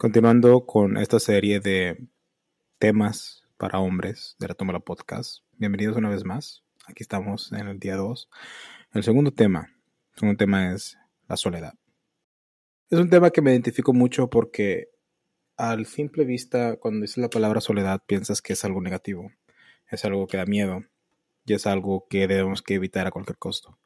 Continuando con esta serie de temas para hombres de la la Podcast. Bienvenidos una vez más. Aquí estamos en el día 2. El segundo tema, el segundo tema es la soledad. Es un tema que me identifico mucho porque al simple vista, cuando dices la palabra soledad, piensas que es algo negativo, es algo que da miedo y es algo que debemos que evitar a cualquier costo.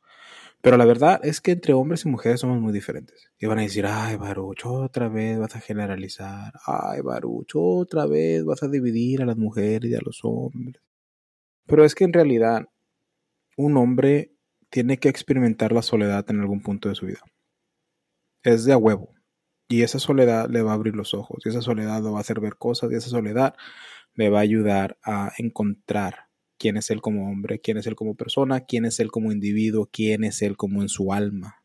Pero la verdad es que entre hombres y mujeres somos muy diferentes. Y van a decir, ay, Baruch, otra vez vas a generalizar. Ay, Baruch, otra vez vas a dividir a las mujeres y a los hombres. Pero es que en realidad un hombre tiene que experimentar la soledad en algún punto de su vida. Es de a huevo. Y esa soledad le va a abrir los ojos. Y esa soledad lo va a hacer ver cosas. Y esa soledad le va a ayudar a encontrar quién es él como hombre, quién es él como persona, quién es él como individuo, quién es él como en su alma.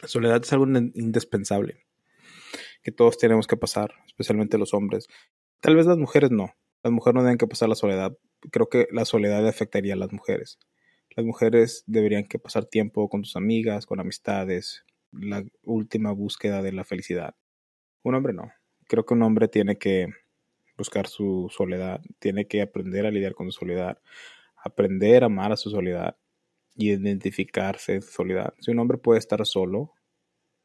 La soledad es algo indispensable que todos tenemos que pasar, especialmente los hombres. Tal vez las mujeres no. Las mujeres no deben que pasar la soledad. Creo que la soledad afectaría a las mujeres. Las mujeres deberían que pasar tiempo con sus amigas, con amistades, la última búsqueda de la felicidad. Un hombre no. Creo que un hombre tiene que buscar su soledad, tiene que aprender a lidiar con su soledad, aprender a amar a su soledad y identificarse en su soledad. Si un hombre puede estar solo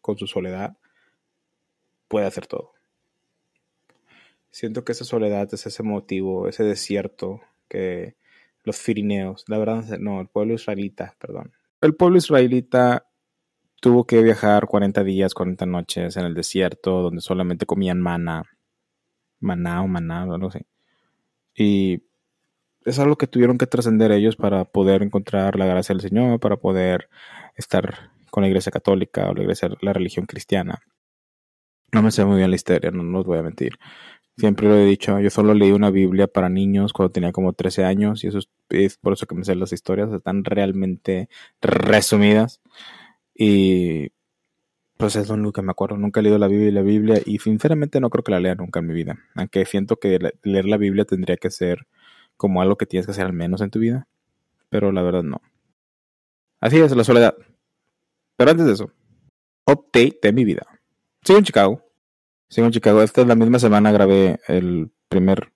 con su soledad, puede hacer todo. Siento que esa soledad es ese motivo, ese desierto que los firineos, la verdad, no, el pueblo israelita, perdón. El pueblo israelita tuvo que viajar 40 días, 40 noches en el desierto, donde solamente comían mana maná o maná o algo así. Y es algo que tuvieron que trascender ellos para poder encontrar la gracia del Señor, para poder estar con la iglesia católica o la iglesia, la religión cristiana. No me sé muy bien la historia, no, no os voy a mentir. Siempre lo he dicho, yo solo leí una Biblia para niños cuando tenía como 13 años y eso es, por eso que me sé las historias, están realmente resumidas. Y pues es lo único que me acuerdo. Nunca he leído la Biblia y la Biblia y sinceramente no creo que la lea nunca en mi vida. Aunque siento que leer la Biblia tendría que ser como algo que tienes que hacer al menos en tu vida. Pero la verdad no. Así es, la soledad. Pero antes de eso, update de mi vida. Sigo en Chicago. Sigo en Chicago. Esta es la misma semana grabé el primer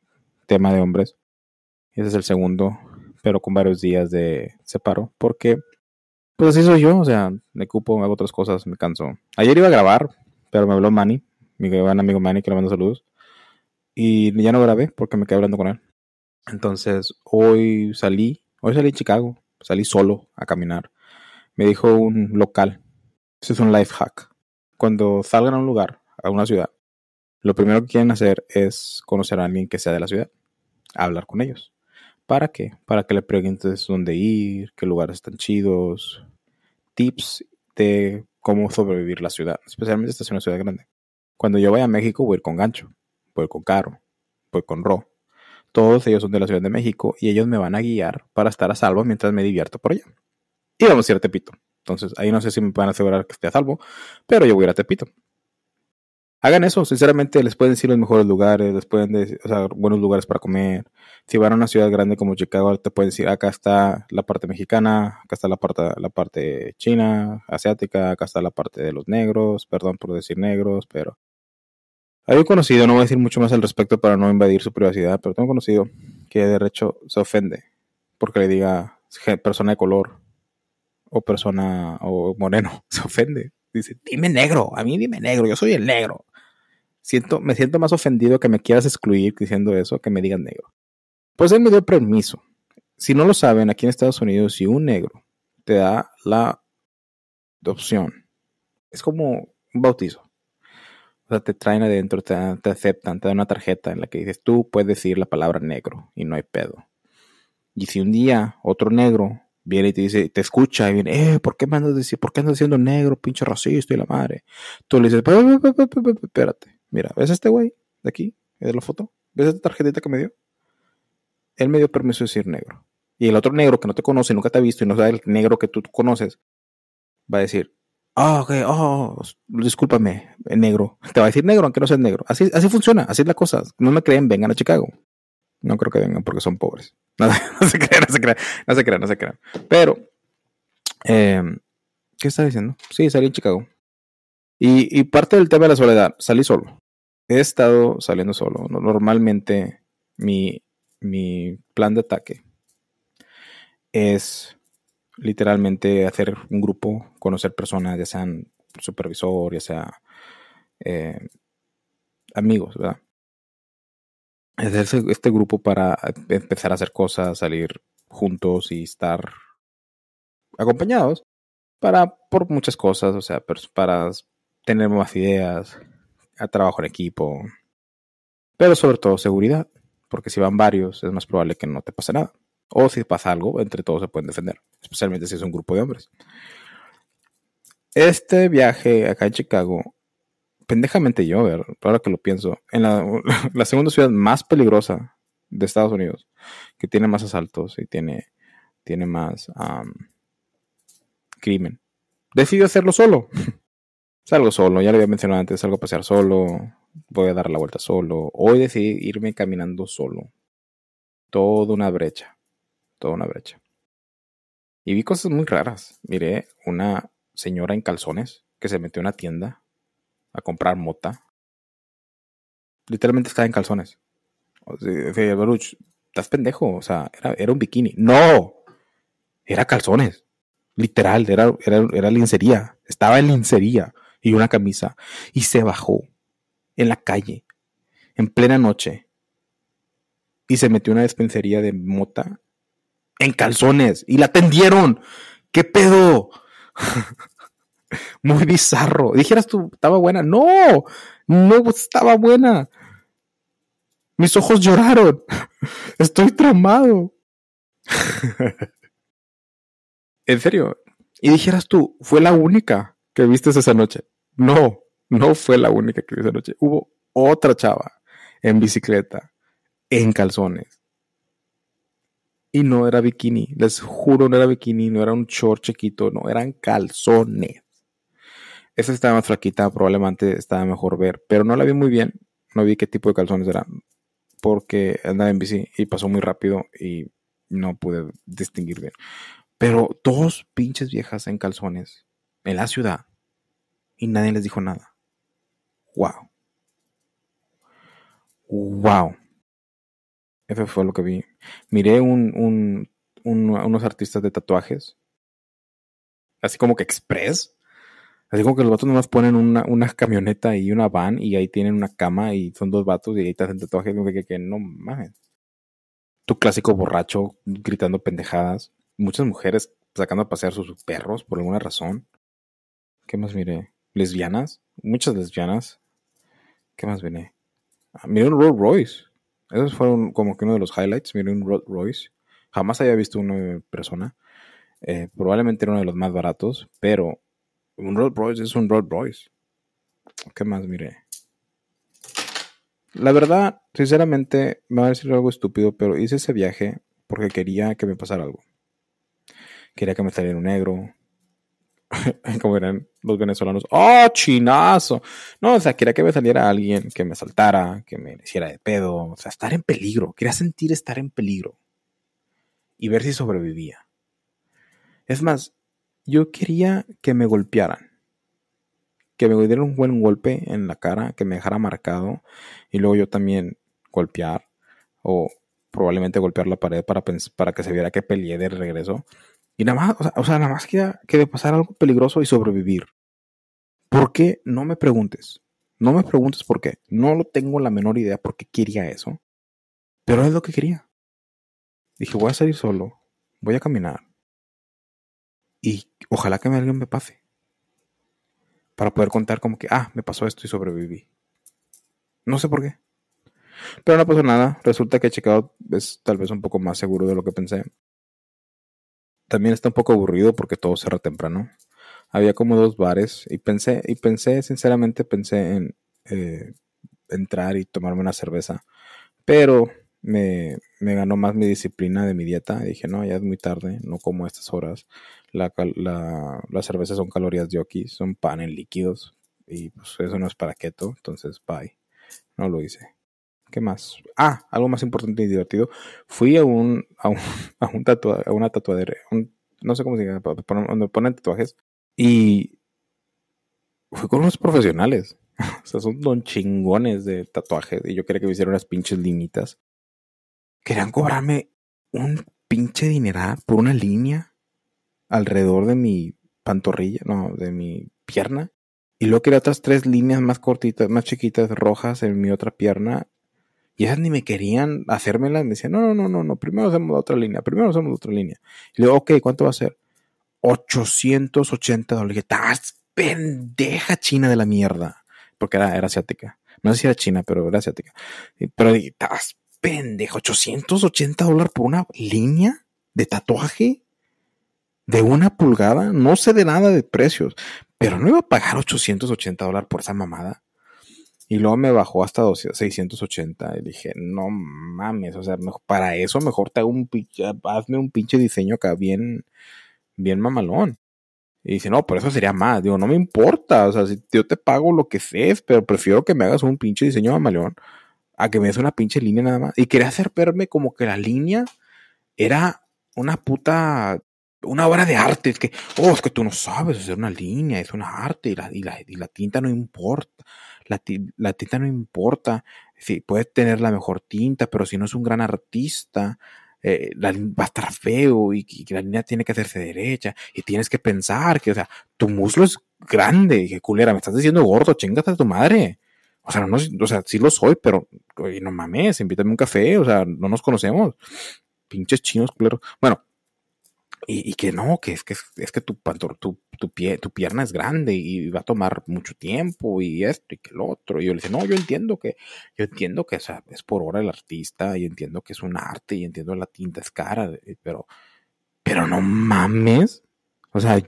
tema de hombres. Y ese es el segundo, pero con varios días de separo. Porque pues así soy yo, o sea, me ocupo, hago otras cosas, me canso. Ayer iba a grabar, pero me habló Manny, mi gran amigo Manny, que le mando saludos. Y ya no grabé porque me quedé hablando con él. Entonces, hoy salí, hoy salí en Chicago, salí solo a caminar. Me dijo un local, ese es un life hack. Cuando salgan a un lugar, a una ciudad, lo primero que quieren hacer es conocer a alguien que sea de la ciudad, hablar con ellos. ¿Para qué? Para que le preguntes dónde ir, qué lugares están chidos, tips de cómo sobrevivir la ciudad, especialmente esta es una ciudad grande. Cuando yo vaya a México voy a ir con Gancho, voy a ir con Caro, voy con Ro. Todos ellos son de la Ciudad de México y ellos me van a guiar para estar a salvo mientras me divierto por allá. Y vamos a ir a Tepito. Entonces ahí no sé si me pueden asegurar que esté a salvo, pero yo voy a ir a Tepito hagan eso, sinceramente les pueden decir los mejores lugares, les pueden decir, o sea, buenos lugares para comer. Si van a una ciudad grande como Chicago, te pueden decir, acá está la parte mexicana, acá está la parte, la parte china, asiática, acá está la parte de los negros, perdón por decir negros, pero... Hay un conocido, no voy a decir mucho más al respecto para no invadir su privacidad, pero tengo conocido que de derecho se ofende porque le diga persona de color o persona o moreno, se ofende. Dice, dime negro, a mí dime negro, yo soy el negro me siento más ofendido que me quieras excluir diciendo eso que me digan negro. Pues él me dio permiso. Si no lo saben, aquí en Estados Unidos, si un negro te da la opción, es como un bautizo. O sea, te traen adentro, te, aceptan, te dan una tarjeta en la que dices, tú puedes decir la palabra negro y no hay pedo. Y si un día otro negro viene y te dice, te escucha y viene, eh, ¿por qué me andas diciendo, por qué andas diciendo negro, pinche racista y la madre? Tú le dices, espérate, Mira, ¿ves este güey de aquí? ¿De la foto? ¿Ves esta tarjetita que me dio? Él me dio permiso de decir negro. Y el otro negro que no te conoce, nunca te ha visto y no sabe el negro que tú conoces, va a decir, ah, ok, oh, discúlpame, negro. Te va a decir negro aunque no seas negro. Así, así funciona, así es la cosa. No me creen, vengan a Chicago. No creo que vengan porque son pobres. No, se crean, no se crean, no se crean, no se crean. Pero, eh, ¿qué está diciendo? Sí, salí en Chicago. Y, parte del tema de la soledad, salí solo. He estado saliendo solo. Normalmente mi, mi plan de ataque es literalmente hacer un grupo, conocer personas, ya sean supervisor, ya sea eh, amigos, ¿verdad? Hacer este grupo para empezar a hacer cosas, salir juntos y estar acompañados para por muchas cosas, o sea, para tener más ideas, a trabajo en equipo, pero sobre todo seguridad, porque si van varios es más probable que no te pase nada. O si pasa algo, entre todos se pueden defender, especialmente si es un grupo de hombres. Este viaje acá en Chicago, pendejamente yo, ver, ahora que lo pienso, en la, segunda ciudad más peligrosa de Estados Unidos, que tiene más asaltos y tiene, tiene más crimen, decidió hacerlo solo. Salgo solo, ya lo había mencionado antes, salgo a pasear solo, voy a dar la vuelta solo. Hoy decidí irme caminando solo. Toda una brecha, toda una brecha. Y vi cosas muy raras. Miré una señora en calzones que se metió a una tienda a comprar mota. Literalmente estaba en calzones. O sea, estás pendejo. O sea, era, era, un bikini. ¡No! Era calzones. Literal, era, era, era lincería. Estaba en lincería y una camisa y se bajó en la calle en plena noche y se metió una despensería de mota en calzones y la atendieron. ¿Qué pedo? Muy bizarro. Dijeras tú, estaba buena. No, no estaba buena. Mis ojos lloraron. Estoy traumado. en serio. Y dijeras tú, fue la única que viste esa noche. No, no fue la única que vi esa noche. Hubo otra chava en bicicleta, en calzones. Y no era bikini, les juro, no era bikini, no era un short chiquito, no, eran calzones. Esa estaba más flaquita, probablemente estaba mejor ver, pero no la vi muy bien, no vi qué tipo de calzones eran, porque andaba en bici y pasó muy rápido y no pude distinguir bien. Pero dos pinches viejas en calzones en la ciudad y nadie les dijo nada. Wow. Wow. Eso fue lo que vi. Miré un, un, unos artistas de tatuajes. Así como que express. Así como que los vatos nomás ponen una, camioneta y una van y ahí tienen una cama y son dos vatos y ahí te hacen tatuajes. Que, que, que no mames. Tu clásico borracho gritando pendejadas. Muchas mujeres sacando a pasear sus perros por alguna razón. ¿Qué más miré? Lesbianas, muchas lesbianas. ¿Qué más viene? Ah, miré un Rolls Royce. Esos fueron como que uno de los highlights. Miré un Rolls Royce. Jamás había visto en persona. Eh, probablemente era uno de los más baratos, pero un Rolls Royce es un Rolls Royce. ¿Qué más miré? La verdad, sinceramente, me va a decir algo estúpido, pero hice ese viaje porque quería que me pasara algo. Quería que me saliera un negro, como eran los venezolanos, ¡oh, chinazo! No, o sea, quería que me saliera alguien que me saltara, que me hiciera de pedo, o sea, estar en peligro, quería sentir estar en peligro y ver si sobrevivía. Es más, yo quería que me golpearan, que me dieran un buen golpe en la cara, que me dejara marcado y luego yo también golpear o probablemente golpear la pared para, para que se viera que peleé de regreso y nada más, o sea, nada más que de pasar algo peligroso y sobrevivir. ¿Por qué? No me preguntes. No me preguntes por qué. No lo tengo la menor idea por qué quería eso. Pero es lo que quería. Dije, voy a salir solo. Voy a caminar. Y ojalá que alguien me pase. Para poder contar como que, ah, me pasó esto y sobreviví. No sé por qué. Pero no pasó nada. Resulta que Checkout es tal vez un poco más seguro de lo que pensé también está un poco aburrido porque todo cerra temprano. Había como dos bares y pensé, y pensé, sinceramente pensé en eh, entrar y tomarme una cerveza. Pero me, ganó más mi disciplina de mi dieta. dije, no, ya es muy tarde, no como a estas horas. La, la, las cervezas son calorías de son pan en líquidos. Y pues eso no es para keto, entonces bye. No lo hice. ¿Qué más? Ah, algo más importante y divertido. Fui a un, a un, a un a una tatuadera, no sé cómo se llama, donde ponen tatuajes. Y fui con unos profesionales. o sea, son don chingones de tatuaje. Y yo quería que me hicieran unas pinches limitas. Querían cobrarme un pinche dineral por una línea alrededor de mi pantorrilla, no, de mi pierna. Y luego quería otras tres líneas más cortitas, más chiquitas, rojas en mi otra pierna. Y esas ni me querían hacérmelas. Me decían, no, no, no, no, no, primero hacemos otra línea, primero hacemos otra línea. Y le digo, ok, ¿cuánto va a ser? 880 dólares. Estás pendeja china de la mierda. Porque era, era asiática. No sé si era china, pero era asiática. Pero estás pendeja. 880 dólares por una línea de tatuaje de una pulgada. No sé de nada de precios. Pero no iba a pagar 880 dólares por esa mamada. Y luego me bajó hasta 680. Y dije, no mames, o sea, para eso mejor te hago un pinche, hazme un pinche diseño acá bien, bien mamalón. Y dice, no, pero eso sería más. Digo, no me importa. O sea, si yo te pago lo que sé, pero prefiero que me hagas un pinche diseño mamaleón a que me des una pinche línea nada más. Y quería hacer verme como que la línea era una puta, una obra de arte. Es que, oh, es que tú no sabes hacer una línea, es una arte y la, y la, y la tinta no importa. La, la, tinta no importa. Sí, puedes tener la mejor tinta, pero si no es un gran artista, eh, la, va a estar feo y, que la línea tiene que hacerse derecha y tienes que pensar que, o sea, tu muslo es grande y que culera, me estás diciendo gordo, chingate a tu madre. O sea, no, o sea, sí lo soy, pero no mames, invítame un café, o sea, no nos conocemos. Pinches chinos culeros. Bueno, y, que no, que es que, es que tu, tu, tu, pie, tu pierna es grande y va a tomar mucho tiempo y esto y que lo otro. Y yo le dije, no, yo entiendo que, yo entiendo que o sea, es por hora el artista y entiendo que es un arte y entiendo la tinta es cara, eh, pero, pero no mames. O sea,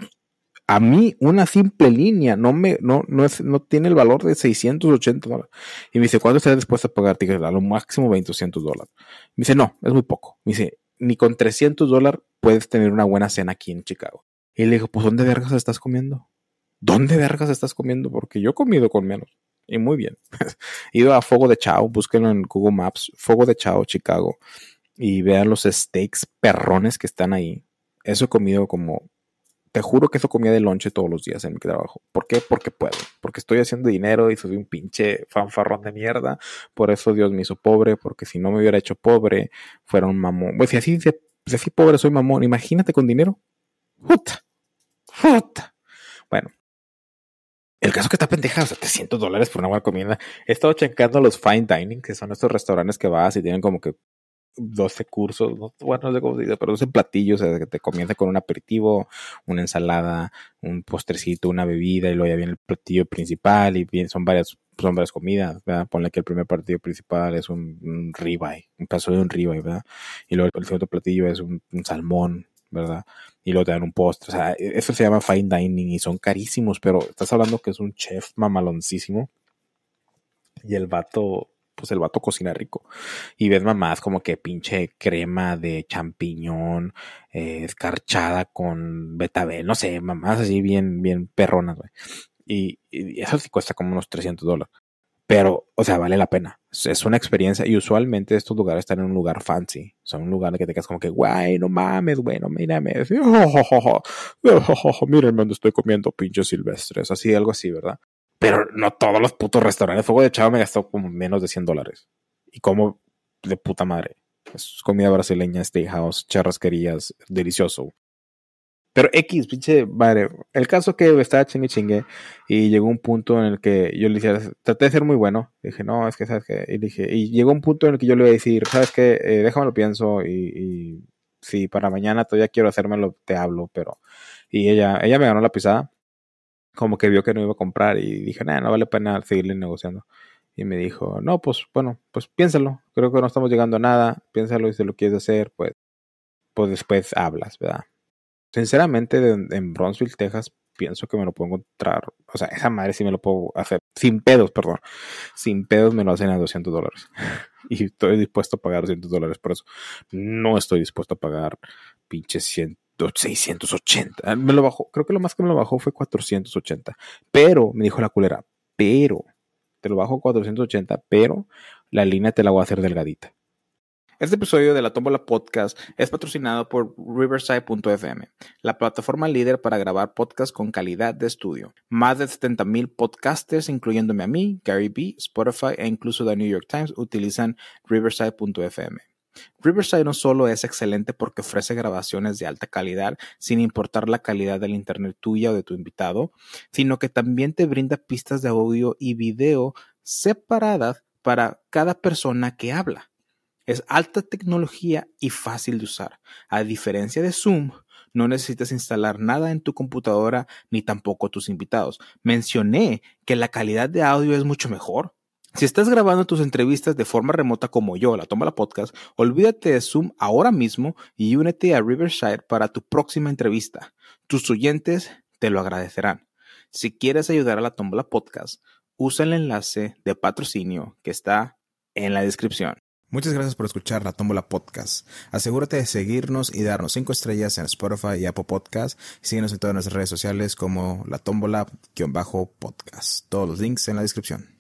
a mí una simple línea no me, no, no es, no tiene el valor de 680 dólares. Y me dice, ¿cuándo estás dispuesto a pagar? A lo máximo 200 dólares. Me dice, no, es muy poco. Me dice, ni con 300 dólares puedes tener una buena cena aquí en Chicago. Y le digo, pues ¿dónde vergas estás comiendo? ¿Dónde vergas estás comiendo? Porque yo he comido con menos. Y muy bien. He ido a Fuego de Chao, búsquenlo en Google Maps, Fuego de Chao, Chicago. Y vean los steaks perrones que están ahí. Eso he comido como te juro que eso comía de lonche todos los días en mi trabajo. ¿Por qué? Porque puedo. Porque estoy haciendo dinero y soy un pinche fanfarrón de mierda. Por eso Dios me hizo pobre. Porque si no me hubiera hecho pobre, fuera un mamón. Pues si así, si así pobre soy mamón, imagínate con dinero. Puta. Puta. Bueno. El caso que está pendeja, 700 dólares por una buena comida. He estado checando los fine dining, que son estos restaurantes que vas y tienen como que 12 cursos, bueno, no sé cómo se dice, pero 12 platillos, o sea, que te comienza con un aperitivo, una ensalada, un postrecito, una bebida, y luego ya viene el platillo principal, y bien, son varias, son varias comidas, ¿verdad? Ponle que el primer platillo principal es un, un ribeye, un paso de un ribeye, ¿verdad? Y luego el segundo platillo es un, un salmón, ¿verdad? Y luego te dan un postre, o sea, eso se llama fine dining y son carísimos, pero estás hablando que es un chef mamaloncísimo. Y el vato pues el vato cocina rico. Y ves mamás como que pinche crema de champiñón, eh, escarchada con betabel, no sé, mamás así bien, bien perronas, güey. Y, eso sí cuesta como unos 300 dólares. Pero, o sea, vale la pena. Es una experiencia y usualmente estos lugares están en un lugar fancy. Son un lugar que te quedas como que, guay, no mames, bueno, mírame. Oh, Mírenme donde estoy comiendo pinches silvestres. Así, algo así, ¿verdad? Pero no todos los putos restaurantes. Fuego de Chavo me gastó como menos de 100 dólares. Y como de puta madre. Es comida brasileña, steakhouse, charrasquerías, delicioso. Pero X, pinche madre. El caso que estaba chingue chingue y llegó un punto en el que yo le dije, traté de ser muy bueno. Dije, no, es que, ¿sabes qué? Y dije, y llegó un punto en el que yo le iba a decir, ¿sabes qué? Eh, déjame lo pienso y, y si para mañana todavía quiero hacérmelo, te hablo, pero. Y ella, ella me ganó la pisada como que vio que no iba a comprar y dije, nada, no vale pena seguirle negociando. Y me dijo, no, pues bueno, pues piénsalo, creo que no estamos llegando a nada, piénsalo y si lo quieres hacer, pues, pues después hablas, ¿verdad? Sinceramente, en Bronzeville, Texas, pienso que me lo puedo encontrar, o sea, esa madre sí me lo puedo hacer, sin pedos, perdón, sin pedos me lo hacen a 200 dólares. y estoy dispuesto a pagar 200 dólares por eso. No estoy dispuesto a pagar pinches 100 680. Ah, me lo bajó, creo que lo más que me lo bajó fue 480. Pero, me dijo la culera, pero, te lo bajo 480, pero la línea te la voy a hacer delgadita. Este episodio de la Tómbola Podcast es patrocinado por Riverside.fm, la plataforma líder para grabar podcasts con calidad de estudio. Más de 70.000 podcasters, incluyéndome a mí, Gary B, Spotify e incluso The New York Times, utilizan Riverside.fm. Riverside no solo es excelente porque ofrece grabaciones de alta calidad sin importar la calidad del internet tuya o de tu invitado, sino que también te brinda pistas de audio y video separadas para cada persona que habla. Es alta tecnología y fácil de usar. A diferencia de Zoom, no necesitas instalar nada en tu computadora ni tampoco tus invitados. Mencioné que la calidad de audio es mucho mejor. Si estás grabando tus entrevistas de forma remota como yo, la toma la podcast, olvídate de Zoom ahora mismo y únete a Riverside para tu próxima entrevista. Tus oyentes te lo agradecerán. Si quieres ayudar a la Tómbola Podcast, usa el enlace de patrocinio que está en la descripción. Muchas gracias por escuchar la Tómbola Podcast. Asegúrate de seguirnos y darnos 5 estrellas en Spotify y Apple Podcast. Síguenos en todas nuestras redes sociales como la Tómbola-podcast. Todos los links en la descripción.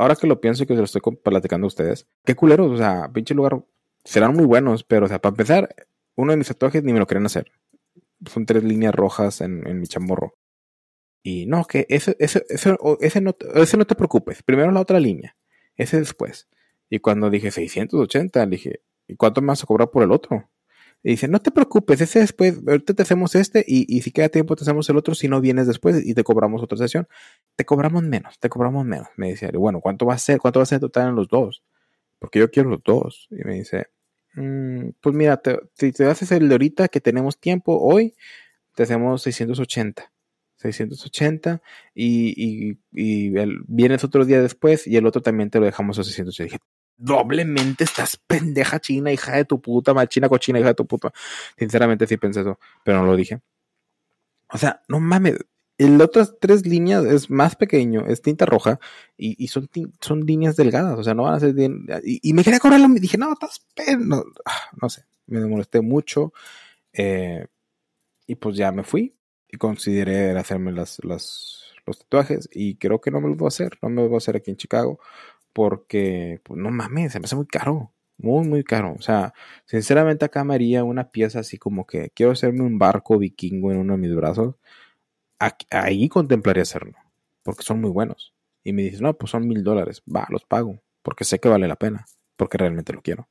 Ahora que lo pienso y que se lo estoy platicando a ustedes, qué culeros, o sea, pinche lugar, serán muy buenos, pero, o sea, para empezar, uno de mis tatuajes ni me lo querían hacer. Son tres líneas rojas en, en mi chamorro. Y no, que ese, ese, ese, ese, no, ese no te preocupes. Primero la otra línea. Ese después. Y cuando dije 680, dije, ¿y cuánto me vas a cobrar por el otro? Y dice, no te preocupes, ese después, ahorita te hacemos este y, y, si queda tiempo te hacemos el otro si no vienes después y te cobramos otra sesión. Te cobramos menos, te cobramos menos. Me dice, bueno, ¿cuánto va a ser? ¿Cuánto va a ser total en los dos? Porque yo quiero los dos. Y me dice, mmm, pues mira, si te haces el de ahorita que tenemos tiempo hoy, te hacemos 680. 680 y, y, y vienes otro día después y el otro también te lo dejamos a 680. Dije, doblemente estás pendeja china, hija de tu puta, machina cochina, hija de tu puta. Sinceramente sí pensé eso, pero no lo dije. O sea, no mames. El otras tres líneas es más pequeño, es tinta roja y, y son, son líneas delgadas, o sea, no van a ser bien. Y, y me quería cobrarlo, me dije, no, estás no, no sé, me molesté mucho. Eh, y pues ya me fui y consideré hacerme las, las, los tatuajes y creo que no me los voy a hacer, no me los voy a hacer aquí en Chicago porque, pues no mames, se me hace muy caro, muy, muy caro. O sea, sinceramente acá me haría una pieza así como que quiero hacerme un barco vikingo en uno de mis brazos. ahí contemplaría hacerlo, porque son muy buenos. Y me dices, no, pues son mil dólares, va, los pago, porque sé que vale la pena, porque realmente lo quiero.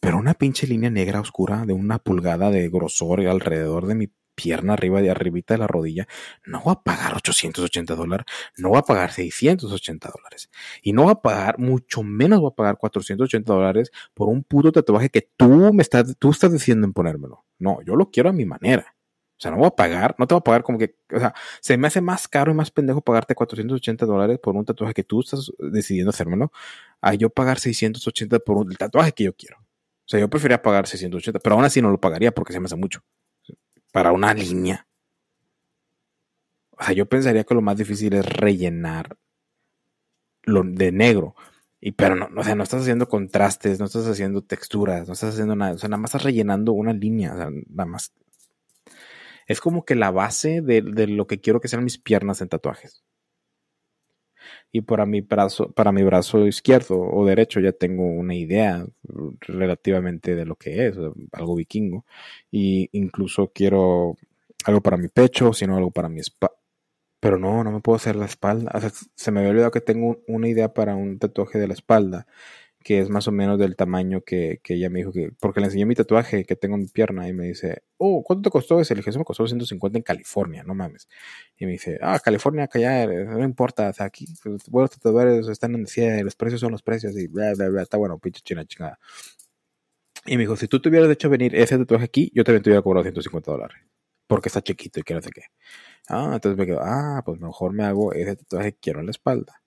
Pero una pinche línea negra oscura de una pulgada de grosor alrededor de mi pierna arriba de arribita de la rodilla, no va a pagar 880 dólares, no va a pagar 680 dólares. Y no va a pagar, mucho menos va a pagar 480 dólares por un puto tatuaje que tú me estás, tú estás decidiendo en ponérmelo. No, yo lo quiero a mi manera. O sea, no voy a pagar, no te voy a pagar como que, o sea, se me hace más caro y más pendejo pagarte 480 dólares por un tatuaje que tú estás decidiendo hacérmelo, a yo pagar 680 por el tatuaje que yo quiero. O sea, yo preferiría pagar 680, pero aún así no lo pagaría porque se me hace mucho para una línea. O sea, yo pensaría que lo más difícil es rellenar lo de negro. Y pero no, o sea, no estás haciendo contrastes, no estás haciendo texturas, no estás haciendo nada. O sea, nada más estás rellenando una línea. O sea, nada más. Es como que la base de, de lo que quiero que sean mis piernas en tatuajes. Y para mi brazo, para mi brazo izquierdo o derecho ya tengo una idea relativamente de lo que es, algo vikingo. Y incluso quiero algo para mi pecho, sino algo para mi espalda. Pero no, no me puedo hacer la espalda. O sea, se me había olvidado que tengo una idea para un tatuaje de la espalda que es más o menos del tamaño que, que, ella me dijo que, porque le enseñé mi tatuaje que tengo en mi pierna y me dice, oh, ¿cuánto te costó ese? Le dije, eso me costó 150 en California, no mames. Y me dice, ah, California, acá no importa, o sea, aquí, buenos tatuadores están en decía, los precios son los precios y bla, bla, bla, está bueno, pinche china chingada. Y me dijo, si tú tuvieras hecho venir ese tatuaje aquí, yo también te hubiera cobrado 150 dólares, porque está chiquito y que no sé qué. Ah, entonces me quedo, ah, pues mejor me hago ese tatuaje que quiero en la espalda,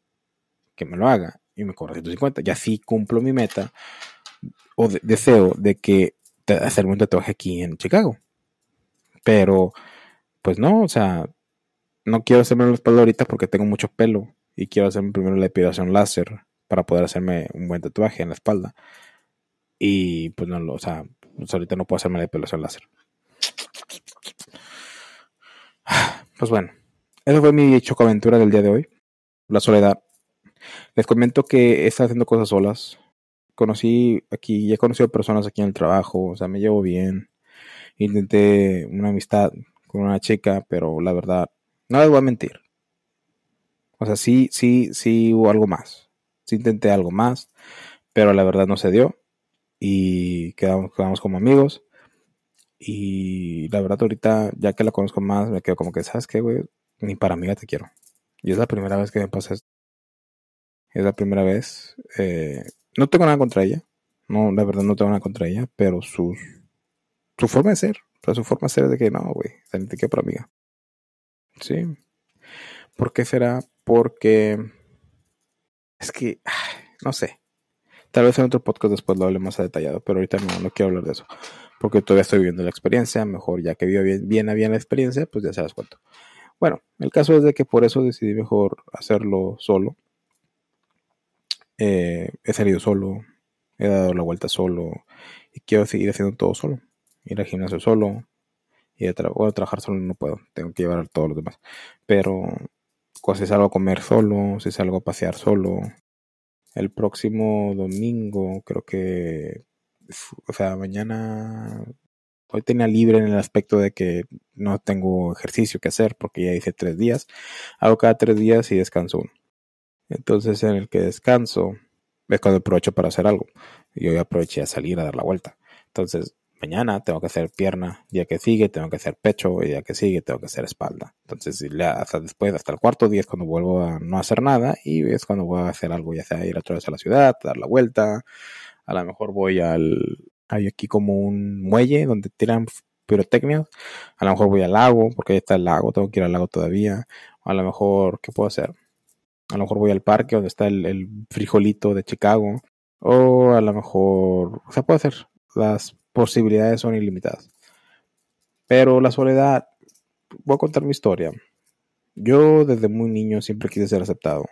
que me lo haga y me cobra 150. Y así cumplo mi meta o deseo de que hacerme un tatuaje aquí en Chicago. Pero, pues no, o sea, no quiero hacerme la espalda ahorita porque tengo mucho pelo y quiero hacerme primero la epilación láser para poder hacerme un buen tatuaje en la espalda. Y pues no, o sea, pues ahorita no puedo hacerme la epilación láser. Pues bueno, esa fue mi chocoaventura del día de hoy. La soledad les comento que está haciendo cosas solas. conocí aquí, ya he conocido personas aquí en el trabajo, o sea, me llevo bien. Intenté una amistad con una chica, pero la verdad, no les voy a mentir. O sea, sí, sí, sí hubo algo más. Sí intenté algo más, pero la verdad no se dio. Y quedamos, quedamos como amigos. Y la verdad ahorita, ya que la conozco más, me quedo como que, ¿sabes qué, güey? Ni para amiga te quiero. Y es la primera vez que me pasa esto. Es la primera vez. Eh, no tengo nada contra ella. No, la verdad no tengo nada contra ella, pero sus, su forma de ser. O sea, su forma de ser es de que no, güey, te quiero para amiga. Sí. ¿Por qué será? Porque es que, no sé. Tal vez en otro podcast después lo hable más a detallado, pero ahorita no, no quiero hablar de eso. Porque todavía estoy viviendo la experiencia. Mejor ya que vivo bien, bien, bien la experiencia, pues ya sabes cuánto. Bueno, el caso es de que por eso decidí mejor hacerlo solo. Eh, he salido solo, he dado la vuelta solo y quiero seguir haciendo todo solo. Ir al gimnasio solo y a trabajar solo no puedo, tengo que llevar a todos los demás. Pero pues, si salgo a comer solo, si salgo a pasear solo, el próximo domingo creo que, o sea, mañana Hoy tenía libre en el aspecto de que no tengo ejercicio que hacer porque ya hice tres días. Hago cada tres días y descanso uno. Entonces en el que descanso es cuando aprovecho para hacer algo. Y hoy aproveché a salir a dar la vuelta. Entonces mañana tengo que hacer pierna, día que sigue tengo que hacer pecho, y día que sigue tengo que hacer espalda. Entonces hasta después, hasta el cuarto día es cuando vuelvo a no hacer nada y es cuando voy a hacer algo, ya sea ir otra vez a la ciudad, dar la vuelta. A lo mejor voy al, hay aquí como un muelle donde tiran pirotecnia. A lo mejor voy al lago, porque ahí está el lago, tengo que ir al lago todavía. A lo mejor, ¿qué puedo hacer? A lo mejor voy al parque donde está el, frijolito de Chicago. O a lo mejor, o sea, puede hacer. Las posibilidades son ilimitadas. Pero la soledad, voy a contar mi historia. Yo desde muy niño siempre quise ser aceptado.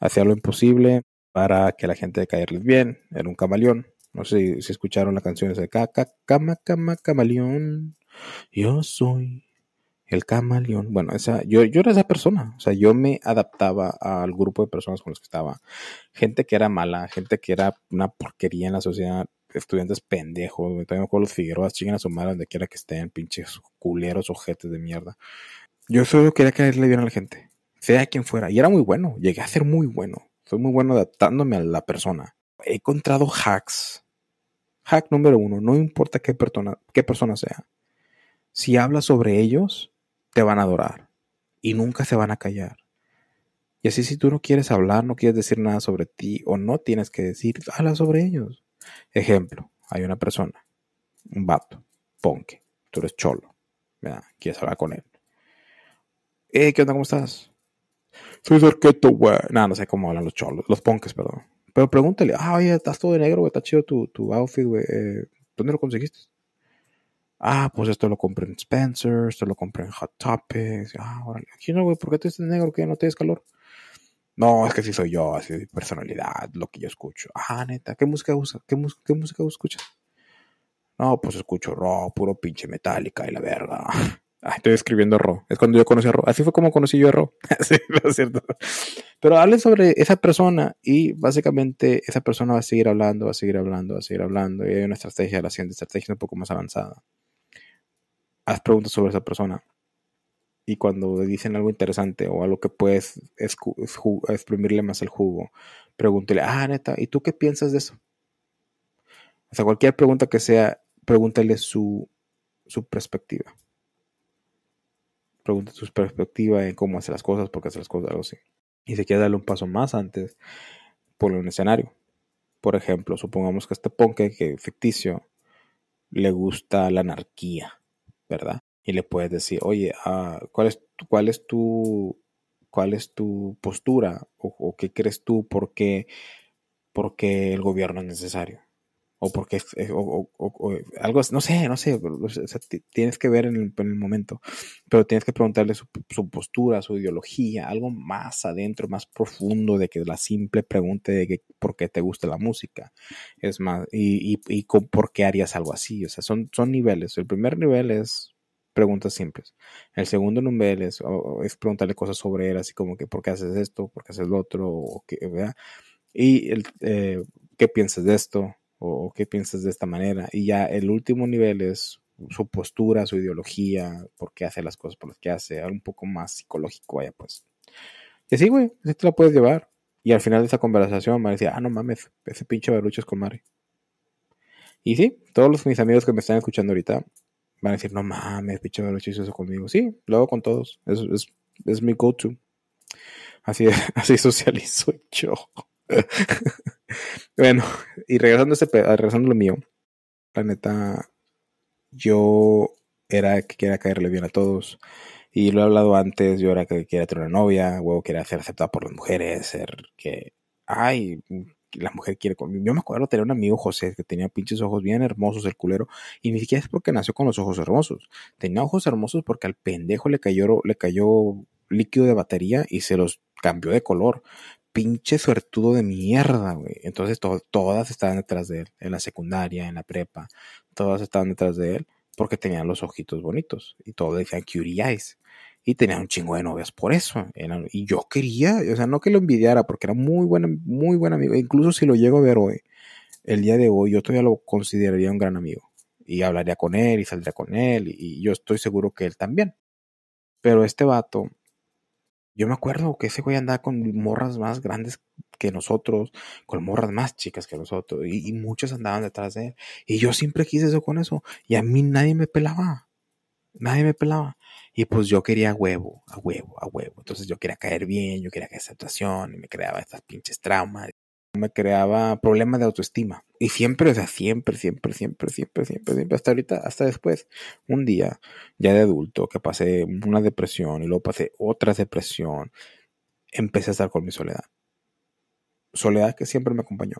Hacía lo imposible para que la gente caerles bien. Era un camaleón. No sé si, escucharon la canción de Caca, Cama, Cama, Camaleón. Yo soy el camaleón. Bueno, esa, yo, yo era esa persona. O sea, yo me adaptaba al grupo de personas con los que estaba. Gente que era mala, gente que era una porquería en la sociedad, estudiantes pendejos. También me acuerdo los Figueroas, chingan a su madre donde quiera que estén, pinches culeros, ojetes de mierda. Yo solo quería caerle bien a la gente, sea quien fuera. Y era muy bueno, llegué a ser muy bueno. Soy muy bueno adaptándome a la persona. He encontrado hacks Hack número uno, no importa qué persona, qué persona sea. Si hablas sobre ellos, te van a adorar y nunca se van a callar. Y así si tú no quieres hablar, no quieres decir nada sobre ti o no tienes que decir, habla sobre ellos. Ejemplo, hay una persona, un vato, ponque, tú eres cholo, quieres hablar con él. Eh, ¿qué onda? ¿Cómo estás? Soy Sarqueto, güey. No, no sé cómo hablan los cholos, los ponques, perdón. Pero pregúntale, ah, oye, estás todo de negro, güey, está chido tu, tu outfit, güey. Eh, ¿Dónde lo conseguiste? Ah, pues esto lo compré en Spencer, esto lo compré en Hot Topics. Ah, órale. Aquí no, güey, ¿por qué tú estás negro que no tienes calor? No, es que sí soy yo, así de personalidad, lo que yo escucho. Ah, neta, ¿qué música usa? ¿Qué, música escuchas? No, pues escucho rock, puro pinche metálica y la verga. estoy escribiendo Ro. Es cuando yo conocí a Ro. Así fue como conocí yo a Ro. sí, es cierto. Pero hablen sobre esa persona y básicamente esa persona va a seguir hablando, va a seguir hablando, va a seguir hablando. Y hay una estrategia, la siguiente estrategia un poco más avanzada. Haz preguntas sobre esa persona. Y cuando dicen algo interesante o algo que puedes exprimirle más el jugo, pregúntele, ah, neta, ¿y tú qué piensas de eso? O sea, cualquier pregunta que sea, pregúntale su, su perspectiva pregunta su perspectiva en cómo hace las cosas, por qué hace las cosas, algo así. Y se quiere darle un paso más antes, por un escenario. Por ejemplo, supongamos que este ponque, que ficticio, le gusta la anarquía, ¿verdad? Y le puedes decir, oye, ah, ¿cuál, es, cuál, es tu, ¿cuál es tu postura? ¿O, qué crees tú? ¿Por qué, porque el gobierno es necesario? O porque o, algo, no sé, no sé, tienes que ver en el, momento, pero tienes que preguntarle su, postura, su ideología, algo más adentro, más profundo de que la simple pregunta de que, por qué te gusta la música, es más, y, y, y por qué harías algo así, o sea, son, son niveles, el primer nivel es preguntas simples, el segundo nivel es, es preguntarle cosas sobre él, así como que por qué haces esto, por qué haces lo otro, o qué, ¿verdad? Y el, eh, ¿qué piensas de esto? ¿O qué piensas de esta manera? Y ya el último nivel es su postura, su ideología, por qué hace las cosas por las que hace, algo un poco más psicológico, vaya pues. Y así, güey, así te la puedes llevar. Y al final de esa conversación me decía, ah, no mames, ese pinche Barucho es con Mari. Y sí, todos los, mis amigos que me están escuchando ahorita van a decir, no mames, pinche Barucho hizo eso conmigo. Sí, lo hago con todos. Es, es, es mi go-to. Así, así socializo yo. bueno, y regresando a, este, regresando a lo mío, la neta, yo era que quería caerle bien a todos. Y lo he hablado antes, yo era que quería tener una novia, huevo, quería ser aceptada por las mujeres, ser que, ay, la mujer quiere conmigo. Yo me acuerdo tener un amigo José que tenía pinches ojos bien hermosos, el culero, y ni siquiera es porque nació con los ojos hermosos. Tenía ojos hermosos porque al pendejo le cayó, le cayó líquido de batería y se los cambió de color. Pinche suertudo de mierda, güey. Entonces todas estaban detrás de él, en la secundaria, en la prepa, todas estaban detrás de él porque tenían los ojitos bonitos y todos decían cutie eyes. Y tenía un chingo de novias por eso. y yo quería, o sea, no que lo envidiara porque era muy buen, muy buen amigo. Incluso si lo llego a ver hoy, el día de hoy, yo todavía lo consideraría un gran amigo. Y hablaría con él y saldría con él. Y, yo estoy seguro que él también. Pero este vato, yo me acuerdo que ese güey andaba con morras más grandes que nosotros, con morras más chicas que nosotros, y, y, muchos andaban detrás de él. Y yo siempre quise eso con eso, y a mí nadie me pelaba, nadie me pelaba. Y pues yo quería huevo, a huevo, a huevo. Entonces yo quería caer bien, yo quería que aceptación, y me creaba estas pinches traumas, me creaba problemas de autoestima. Y siempre, o sea, siempre, siempre, siempre, siempre, siempre, siempre, hasta ahorita, hasta después, un día, ya de adulto, que pasé una depresión y luego pasé otra depresión, empecé a estar con mi soledad. Soledad que siempre me acompañó,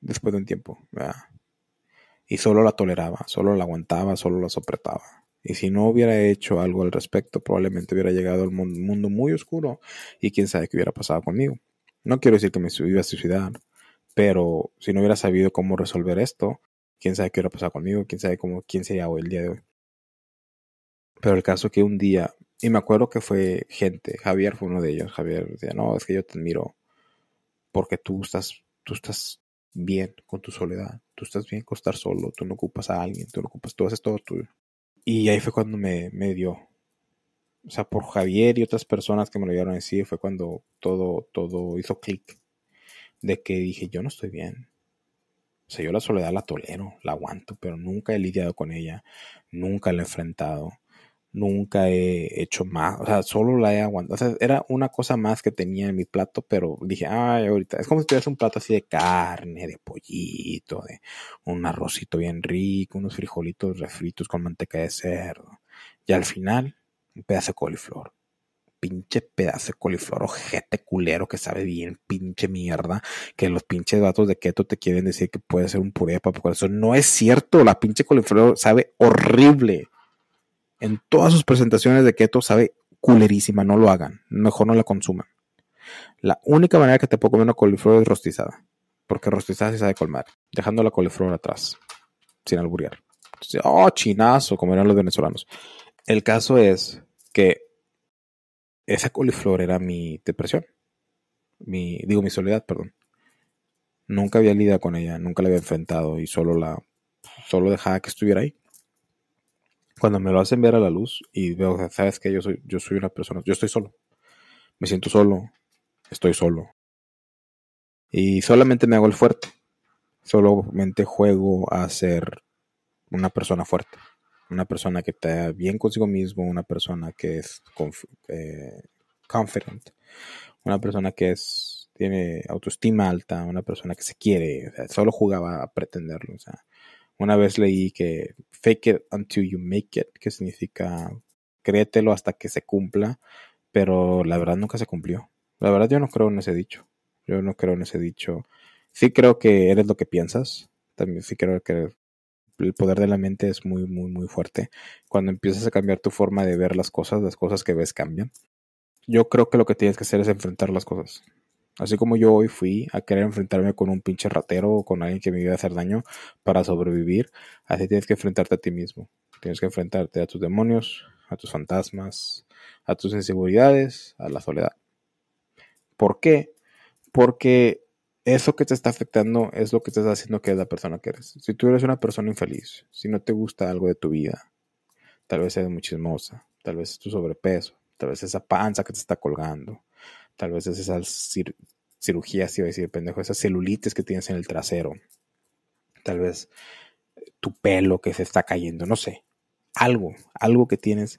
después de un tiempo, ¿verdad? Y solo la toleraba, solo la aguantaba, solo la sopretaba y si no hubiera hecho algo al respecto, probablemente hubiera llegado al mundo muy oscuro y quién sabe qué hubiera pasado conmigo. No quiero decir que me iba a suicidar, pero si no hubiera sabido cómo resolver esto, quién sabe qué hubiera pasado conmigo, quién sabe cómo, quién sería hoy el día de hoy. Pero el caso que un día, y me acuerdo que fue gente, Javier fue uno de ellos, Javier decía, no, es que yo te admiro porque tú estás, tú estás bien con tu soledad, tú estás bien con estar solo, tú no ocupas a alguien, tú no ocupas, tú haces todo tuyo. Y ahí fue cuando me, me dio. O sea, por Javier y otras personas que me lo dieron a decir, fue cuando todo, todo hizo clic. De que dije, yo no estoy bien. O sea, yo la soledad la tolero, la aguanto, pero nunca he lidiado con ella, nunca la he enfrentado nunca he hecho más, o sea, solo la he aguantado. O sea, era una cosa más que tenía en mi plato, pero dije, ay, ahorita, es como si tuvieras un plato así de carne, de pollito, de un arrocito bien rico, unos frijolitos refritos con manteca de cerdo. Y al final, un pedazo de coliflor. Pinche pedazo de coliflor, ojete culero que sabe bien, pinche mierda, que los pinches datos de keto te quieren decir que puede ser un puré de papa. Eso no es cierto, la pinche coliflor sabe horrible en todas sus presentaciones de keto sabe culerísima, no lo hagan, mejor no la consuman. La única manera que te puedo comer una coliflor es rostizada, porque rostizada se sabe colmar, dejando la coliflor atrás, sin alburear. oh, chinazo, como eran los venezolanos. El caso es que esa coliflor era mi depresión, mi, digo, mi soledad, perdón. Nunca había lidiado con ella, nunca la había enfrentado y solo la, solo dejaba que estuviera ahí. Cuando me lo hacen ver a la luz y veo, sabes que yo soy, yo soy una persona, yo estoy solo, me siento solo, estoy solo. Y solamente me hago el fuerte, solamente juego a ser una persona fuerte, una persona que está bien consigo mismo, una persona que es eh, confident, una persona que es tiene autoestima alta, una persona que se quiere, solo jugaba a pretenderlo, o sea, una vez leí que fake it until you make it, que significa créetelo hasta que se cumpla, pero la verdad nunca se cumplió. La verdad yo no creo en ese dicho. Yo no creo en ese dicho. Sí creo que eres lo que piensas. También sí creo que el poder de la mente es muy, muy, muy fuerte. Cuando empiezas a cambiar tu forma de ver las cosas, las cosas que ves cambian. Yo creo que lo que tienes que hacer es enfrentar las cosas. Así como yo hoy fui a querer enfrentarme con un pinche ratero o con alguien que me iba a hacer daño para sobrevivir, así tienes que enfrentarte a ti mismo. Tienes que enfrentarte a tus demonios, a tus fantasmas, a tus inseguridades, a la soledad. ¿Por qué? Porque eso que te está afectando es lo que te está haciendo que es la persona que eres. Si tú eres una persona infeliz, si no te gusta algo de tu vida, tal vez eres muy chismosa, tal vez es tu sobrepeso, tal vez esa panza que te está colgando, tal vez es esa cirugía, si iba a decir pendejo, esas celulitis que tienes en el trasero, tal vez tu pelo que se está cayendo, no sé, algo, algo que tienes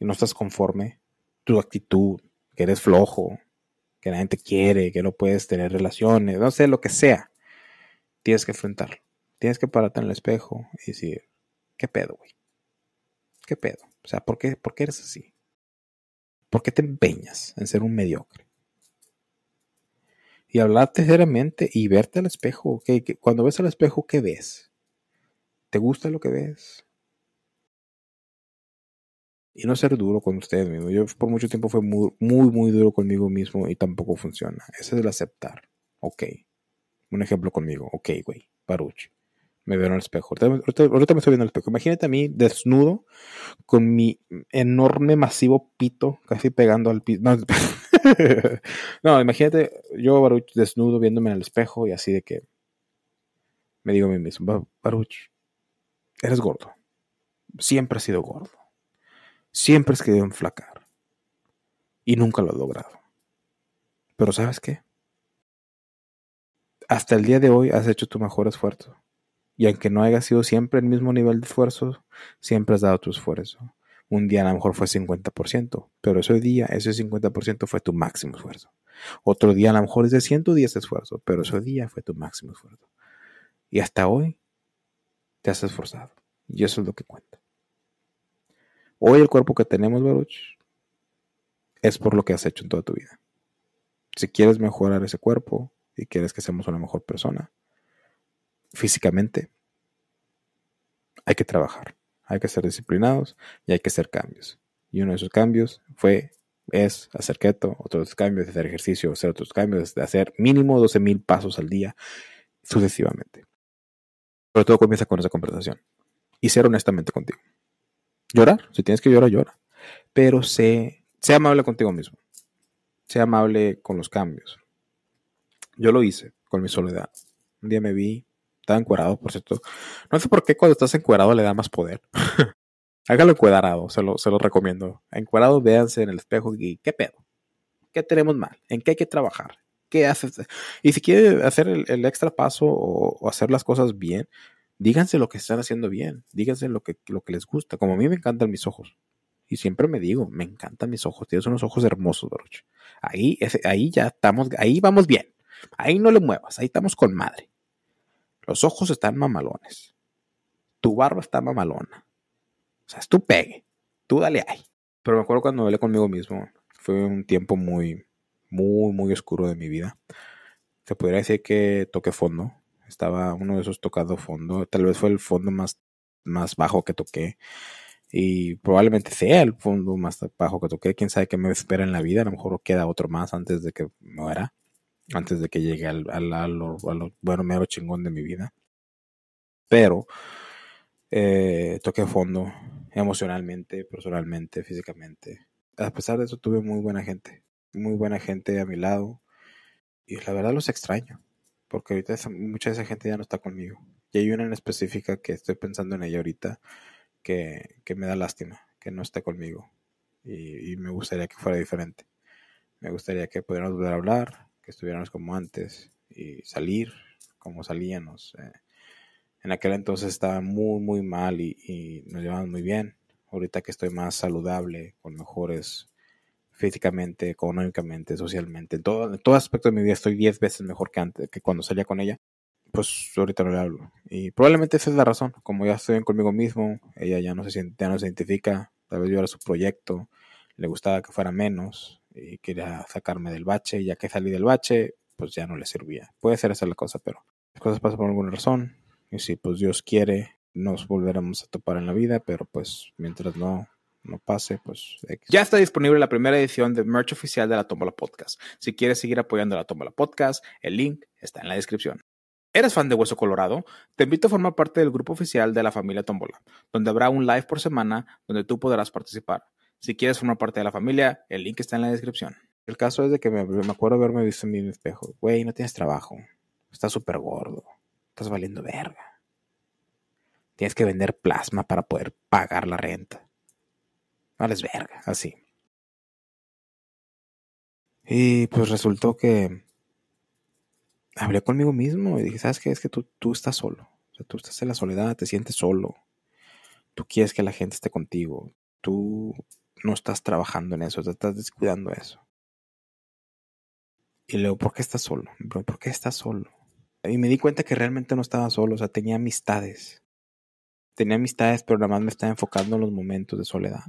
y no estás conforme, tu actitud, que eres flojo, que nadie te quiere, que no puedes tener relaciones, no sé, lo que sea, tienes que enfrentarlo. Tienes que pararte en el espejo y decir, ¿qué pedo, güey? ¿Qué pedo? O sea, ¿por qué, ¿por qué eres así? ¿Por qué te empeñas en ser un mediocre? Y hablarte seriamente y verte al espejo. Cuando ves al espejo, ¿qué ves? ¿Te gusta lo que ves? Y no ser duro con ustedes mismos. Yo por mucho tiempo fui muy, muy, muy duro conmigo mismo y tampoco funciona. Ese es el aceptar. Ok. Un ejemplo conmigo. Ok, güey. Baruch. Me veo en el espejo. Ahorita, me estoy viendo en el espejo. Imagínate a mí desnudo con mi enorme, masivo pito casi pegando al piso. No, no, imagínate yo, Baruch, desnudo viéndome en el espejo y así de que me digo a mí mismo, Baruch, eres gordo. Siempre has sido gordo Siempre has querido enflacar. Y nunca lo has logrado. Pero ¿sabes qué? Hasta el día de hoy has hecho tu mejor esfuerzo. Y aunque no haya sido siempre el mismo nivel de esfuerzo, siempre has dado tu esfuerzo. Un día a lo mejor fue 50%, pero ese día ese 50% fue tu máximo esfuerzo. Otro día a lo mejor es de 110 esfuerzo, pero ese día fue tu máximo esfuerzo. Y hasta hoy te has esforzado. Y eso es lo que cuenta. Hoy el cuerpo que tenemos, Baruch, es por lo que has hecho en toda tu vida. Si quieres mejorar ese cuerpo y quieres que seamos una mejor persona, físicamente, hay que trabajar, hay que ser disciplinados y hay que hacer cambios. Y uno de esos cambios fue, es hacer keto, otros cambios hacer ejercicio, hacer otros cambios de hacer mínimo 12 mil pasos al día, sucesivamente. Pero todo comienza con esa conversación y ser honestamente contigo. Llorar, si tienes que llorar, llora. Pero sé, sé amable contigo mismo. Sé amable con los cambios. Yo lo hice con mi soledad. Un día me vi, estaba encuadrado, por cierto. No sé por qué cuando estás encuadrado le da más poder. Hágalo encuadrado, se lo, se lo recomiendo. Encuadrado, véanse en el espejo y ¿qué pedo? ¿Qué tenemos mal? ¿En qué hay que trabajar? ¿Qué haces? Y si quiere hacer el, extra paso o, hacer las cosas bien, díganse lo que están haciendo bien, díganse lo que, lo que les gusta. Como a mí me encantan mis ojos. Y siempre me digo, me encantan mis ojos. Tienes unos ojos hermosos, Baruch. Ahí, ahí ya estamos, ahí vamos bien. Ahí no le muevas, ahí estamos con madre. Los ojos están mamalones. Tu barba está mamalona. O sea, es tu pegue. Tú dale ahí. Pero me acuerdo cuando hablé conmigo mismo. Fue un tiempo muy, muy, muy oscuro de mi vida. Se podría decir que toqué fondo estaba uno de esos tocado fondo. Tal vez fue el fondo más, más bajo que toqué. Y probablemente sea el fondo más bajo que toqué. Quién sabe qué me espera en la vida. A lo mejor queda otro más antes de que muera. Antes de que llegue al, al, al, bueno, mero chingón de mi vida. Pero eh, toqué fondo emocionalmente, personalmente, físicamente. A pesar de eso, tuve muy buena gente. Muy buena gente a mi lado. Y la verdad los extraño porque ahorita mucha de esa gente ya no está conmigo. Y hay una en específica que estoy pensando en ella ahorita que, me da lástima que no esté conmigo. Y, me gustaría que fuera diferente. Me gustaría que pudiéramos volver a hablar, que estuviéramos como antes y salir como salíamos. Eh. En aquel entonces estaba muy, muy mal y, y nos llevamos muy bien. Ahorita que estoy más saludable, con mejores físicamente, económicamente, socialmente, en todo, en todo aspecto de mi vida estoy 10 veces mejor que antes, que cuando salía con ella, pues ahorita no le hablo. Y probablemente esa es la razón, como ya estoy conmigo mismo, ella ya no se siente, ya no se identifica, tal vez yo era su proyecto, le gustaba que fuera menos y quería sacarme del bache, y ya que salí del bache, pues ya no le servía. Puede ser esa la cosa, pero las cosas pasan por alguna razón, y si pues Dios quiere, nos volveremos a topar en la vida, pero pues mientras no, no pase, pues. Ya está disponible la primera edición de merch oficial de la Tómbola Podcast. Si quieres seguir apoyando la Tómbola Podcast, el link está en la descripción. ¿Eres fan de Hueso Colorado? Te invito a formar parte del grupo oficial de la familia Tómbola, donde habrá un live por semana donde tú podrás participar. Si quieres formar parte de la familia, el link está en la descripción. El caso es de que me, me acuerdo haberme visto en mi espejo. Güey, no tienes trabajo. Estás súper gordo. Estás valiendo verga. Tienes que vender plasma para poder pagar la renta. Vales verga, así. Y pues resultó que hablé conmigo mismo y dije, ¿sabes qué? Es que tú, tú estás solo. O sea, tú estás en la soledad, te sientes solo. Tú quieres que la gente esté contigo. Tú no estás trabajando en eso, te estás descuidando eso. Y luego, ¿por qué estás solo? ¿Por qué estás solo? Y me di cuenta que realmente no estaba solo, o sea, tenía amistades. Tenía amistades, pero nada más me estaba enfocando en los momentos de soledad.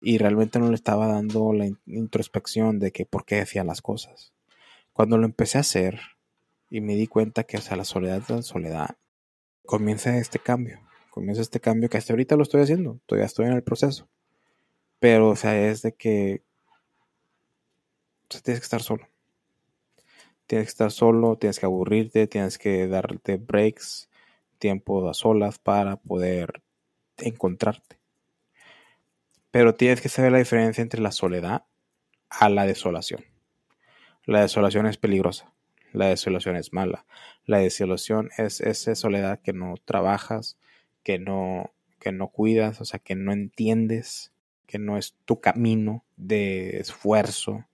Y realmente no le estaba dando la introspección de que por qué hacía las cosas. Cuando lo empecé a hacer y me di cuenta que, o sea, la soledad la soledad, comienza este cambio. Comienza este cambio que hasta ahorita lo estoy haciendo, todavía estoy en el proceso. Pero, o sea, es de que tienes que estar solo. Tienes que estar solo, tienes que aburrirte, tienes que darte breaks, tiempo a solas para poder encontrarte. Pero tienes que saber la diferencia entre la soledad a la desolación. La desolación es peligrosa, la desolación es mala. La desolación es esa soledad que no trabajas, que no, que no cuidas, o sea, que no entiendes, que no es tu camino de esfuerzo,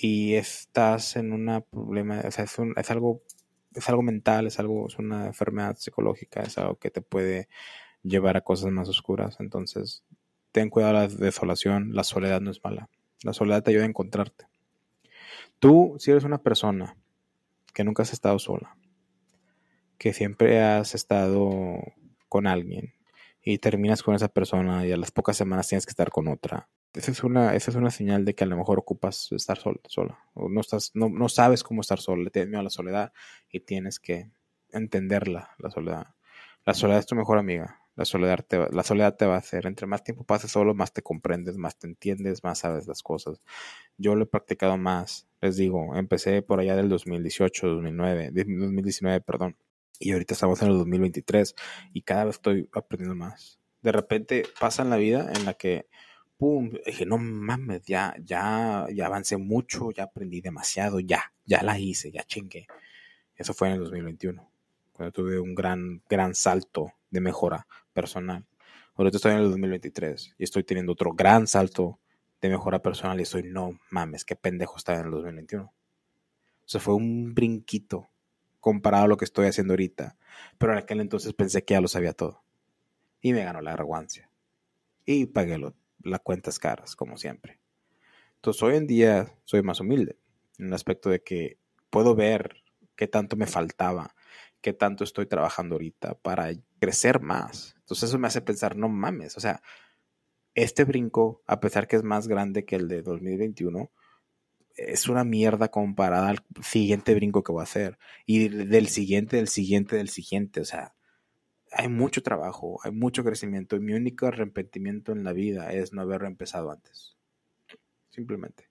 y estás en un problema, o sea, es, es, algo es algo mental, es algo es una enfermedad psicológica, es algo que te puede llevar a cosas más oscuras. Entonces, ten cuidado la desolación, la soledad no es mala. La soledad te ayuda a encontrarte. Tú, si eres una persona que nunca has estado sola, que siempre has estado con alguien y terminas con esa persona y a las pocas semanas tienes que estar con otra, esa es una, esa es una señal de que a lo mejor ocupas estar sola, sola. O no estás, no, no sabes cómo estar sola, le tienes miedo a la soledad y tienes que entenderla, la soledad. La soledad es tu mejor amiga. La soledad, te, la soledad te va a hacer. Entre más tiempo pases solo, más te comprendes, más te entiendes, más sabes las cosas. Yo lo he practicado más. Les digo, empecé por allá del 2018, 2009, 2019, perdón. Y ahorita estamos en el 2023 y cada vez estoy aprendiendo más. De repente pasa en la vida en la que pum, dije, no mames, ya, ya, ya avancé mucho, ya aprendí demasiado, ya, ya la hice, ya chingué. Eso fue en el 2021, cuando tuve un gran, gran salto de mejora personal. Ahorita estoy en el 2023 y estoy teniendo otro gran salto de mejora personal y estoy, no mames, qué pendejo estaba en el 2021. O sea, fue un brinquito comparado a lo que estoy haciendo ahorita. Pero en aquel entonces pensé que ya lo sabía todo. Y me ganó la arrogancia. Y pagué las cuentas caras, como siempre. Entonces hoy en día soy más humilde, en el aspecto de que puedo ver qué tanto me faltaba, qué tanto estoy trabajando ahorita para crecer más. Entonces eso me hace pensar, no mames, o sea, este brinco, a pesar que es más grande que el de 2021, es una mierda comparada al siguiente brinco que voy a hacer. Y del siguiente, del siguiente, del siguiente. O sea, hay mucho trabajo, hay mucho crecimiento y mi único arrepentimiento en la vida es no haber empezado antes. Simplemente.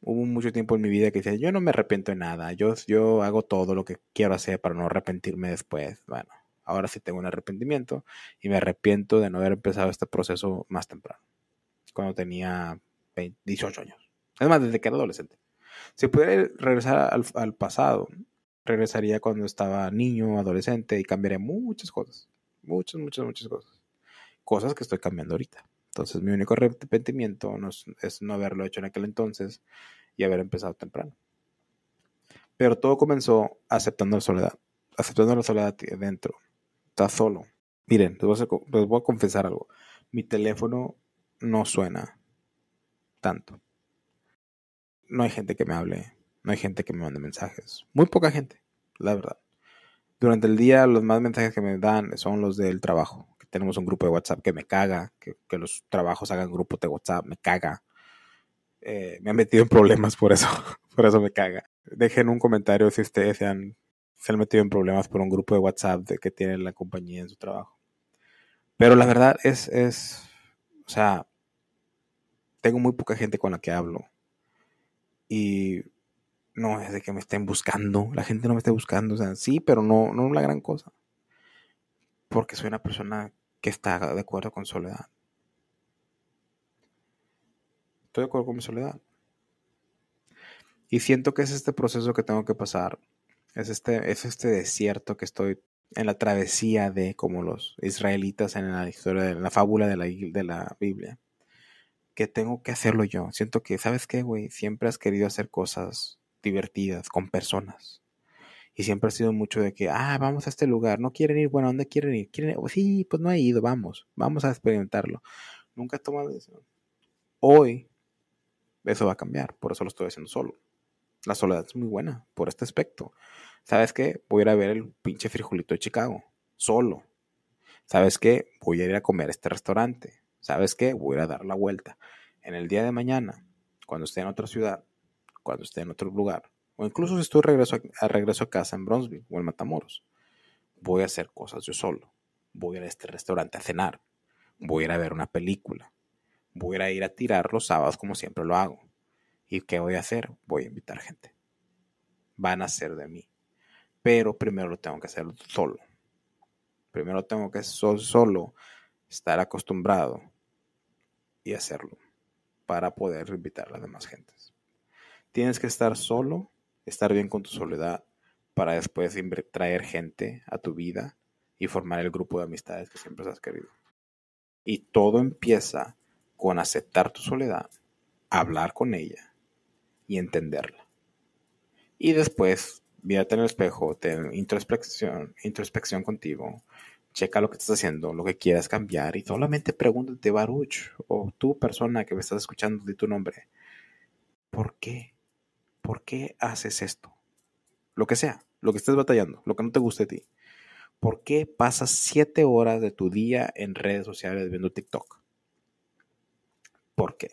Hubo mucho tiempo en mi vida que decía, yo no me arrepiento de nada, yo, yo hago todo lo que quiero hacer para no arrepentirme después. Bueno, ahora sí tengo un arrepentimiento y me arrepiento de no haber empezado este proceso más temprano, cuando tenía 18 años. Es más, desde que era adolescente. Si pudiera regresar al, pasado, regresaría cuando estaba niño, adolescente y cambiaría muchas cosas. Muchas, muchas, muchas cosas. Cosas que estoy cambiando ahorita. Entonces mi único arrepentimiento es, no haberlo hecho en aquel entonces y haber empezado temprano. Pero todo comenzó aceptando la soledad. Aceptando la soledad dentro. Estás solo. Miren, les voy a confesar algo. Mi teléfono no suena tanto. No hay gente que me hable no hay gente que me mande mensajes. Muy poca gente, la verdad. Durante el día los más mensajes que me dan son los del trabajo. Tenemos un grupo de WhatsApp que me caga. Que, los trabajos hagan grupos de WhatsApp, me caga. Eh, me han metido en problemas por eso. por eso me caga. Dejen un comentario si ustedes se han, se han metido en problemas por un grupo de WhatsApp de que tiene la compañía en su trabajo. Pero la verdad es, es, o sea, tengo muy poca gente con la que hablo. Y no es de que me estén buscando, la gente no me esté buscando, o sea, sí, pero no, no la gran cosa. Porque soy una persona que está de acuerdo con soledad. Estoy de acuerdo con mi soledad. Y siento que es este proceso que tengo que pasar. Es este, es este desierto que estoy en la travesía de como los israelitas en la historia, en la fábula de la, de la Biblia. Que tengo que hacerlo yo. Siento que, ¿sabes qué, güey? Siempre has querido hacer cosas divertidas con personas. Y siempre ha sido mucho de que, ah, vamos a este lugar, no quieren ir, bueno, ¿dónde quieren ir? ¿Quieren? Sí, pues no he ido, vamos, vamos a experimentarlo. Nunca he tomado decisión. Hoy, eso va a cambiar, por eso lo estoy haciendo solo. La soledad es muy buena por este aspecto. ¿Sabes qué? Voy a ir a ver el pinche frijolito de Chicago, solo. ¿Sabes qué? Voy a ir a comer a este restaurante. ¿Sabes qué? Voy a ir a dar la vuelta. En el día de mañana, cuando esté en otra ciudad, cuando esté en otro lugar, o incluso si estoy regreso a, regreso a casa en Bronzeville o en Matamoros, voy a hacer cosas yo solo. Voy a ir a este restaurante a cenar. Voy a ir a ver una película. Voy a ir a tirar los sábados como siempre lo hago. ¿Y qué voy a hacer? Voy a invitar gente. Van a ser de mí. Pero primero lo tengo que hacer solo. Primero tengo que solo estar acostumbrado y hacerlo para poder invitar a las demás gentes. Tienes que estar solo, estar bien con tu soledad, para después traer gente a tu vida y formar el grupo de amistades que siempre has querido. Y todo empieza con aceptar tu soledad, hablar con ella y entenderla. Y después, mírate en el espejo, ten introspección, introspección contigo, checa lo que estás haciendo, lo que quieras cambiar y solamente pregúntate, Baruch, o tú persona que me estás escuchando de tu nombre, ¿por qué? ¿Por qué haces esto? Lo que sea, lo que estés batallando, lo que no te guste de ti. ¿Por qué pasas siete horas de tu día en redes sociales viendo TikTok? ¿Por qué?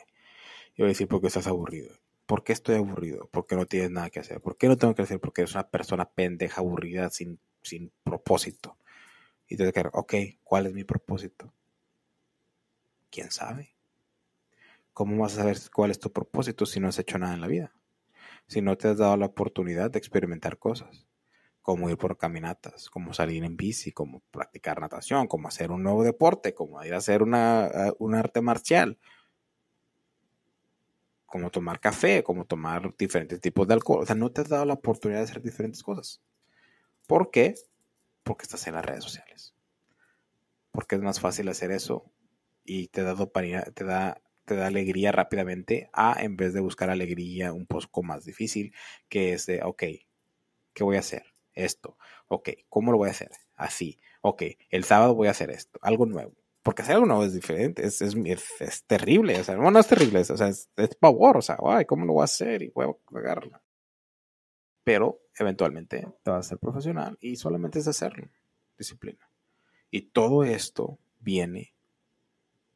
Yo voy a decir porque estás aburrido. ¿Por qué estoy aburrido? Porque no tienes nada que hacer. ¿Por qué no tengo que hacer? Porque eres una persona pendeja, aburrida, sin, sin propósito. Y te quedar, ok, ¿cuál es mi propósito? ¿Quién sabe? ¿Cómo vas a saber cuál es tu propósito si no has hecho nada en la vida? Si no te has dado la oportunidad de experimentar cosas, como ir por caminatas, como salir en bici, como practicar natación, como hacer un nuevo deporte, como ir a hacer una, un arte marcial, como tomar café, como tomar diferentes tipos de alcohol. O sea, no te has dado la oportunidad de hacer diferentes cosas. ¿Por qué? Porque estás en las redes sociales. Porque es más fácil hacer eso y te da te da, te da alegría rápidamente a en vez de buscar alegría un poco más difícil, que es de, ok, ¿qué voy a hacer? Esto. Ok, ¿cómo lo voy a hacer? Así. Ok, el sábado voy a hacer esto, algo nuevo porque hacer algo nuevo es diferente, es, es, es, terrible, o sea, no, no es terrible, o sea, es, pavor, o sea, ay, ¿cómo lo voy a hacer? Y voy a cagarla. Pero eventualmente te vas a ser profesional y solamente es hacerlo, disciplina. Y todo esto viene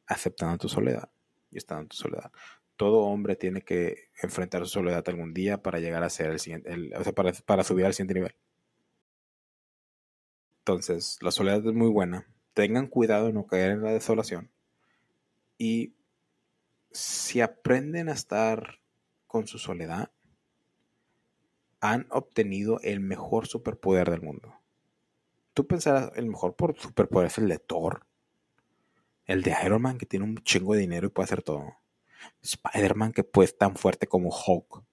aceptando tu soledad y estando en tu soledad. Todo hombre tiene que enfrentar su soledad algún día para llegar a ser el siguiente, o sea, para, para subir al siguiente nivel. Entonces, la soledad es muy buena, tengan cuidado de no caer en la desolación. Y si aprenden a estar con su soledad, han obtenido el mejor superpoder del mundo. Tú pensarás, el mejor superpoder es el de Thor, el de Iron Man que tiene un chingo de dinero y puede hacer todo. Spider-Man que puede tan fuerte como Hulk.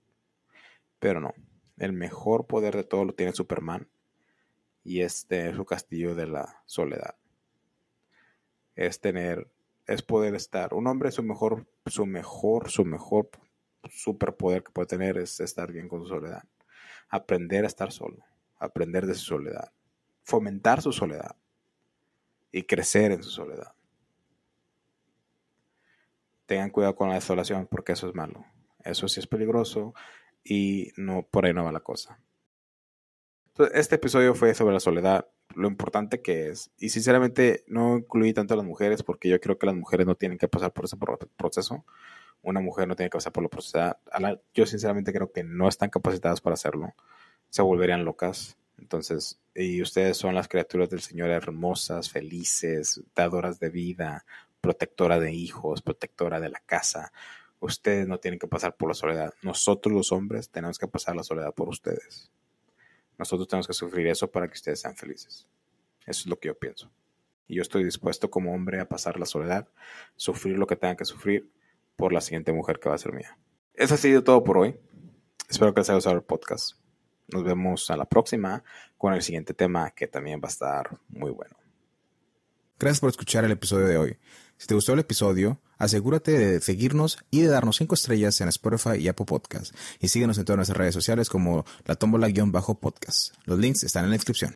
Pero no, el mejor poder de todo lo tiene Superman y este es su castillo de la soledad es tener, es poder estar. Un hombre su mejor, su mejor, su mejor superpoder que puede tener es estar bien con su soledad. Aprender a estar solo, aprender de su soledad, fomentar su soledad y crecer en su soledad. Tengan cuidado con la desolación porque eso es malo. Eso sí es peligroso y no por ahí no va la cosa. este episodio fue sobre la soledad lo importante que es. Y sinceramente no incluí tanto a las mujeres porque yo creo que las mujeres no tienen que pasar por ese proceso. Una mujer no tiene que pasar por lo proceso. Yo sinceramente creo que no están capacitadas para hacerlo. Se volverían locas. Entonces, y ustedes son las criaturas del Señor hermosas, felices, dadoras de vida, protectora de hijos, protectora de la casa. Ustedes no tienen que pasar por la soledad. Nosotros los hombres tenemos que pasar la soledad por ustedes. Nosotros tenemos que sufrir eso para que ustedes sean felices. Eso es lo que yo pienso. Y yo estoy dispuesto como hombre a pasar la soledad, sufrir lo que tenga que sufrir por la siguiente mujer que va a ser mía. Eso ha sido todo por hoy. Espero que les haya gustado el podcast. Nos vemos a la próxima con el siguiente tema que también va a estar muy bueno. Gracias por escuchar el episodio de hoy. Si te gustó el episodio, asegúrate de seguirnos y de darnos 5 estrellas en Spotify y Apple Podcast. Y síguenos en todas nuestras redes sociales como la tómbola-podcast. Los links están en la descripción.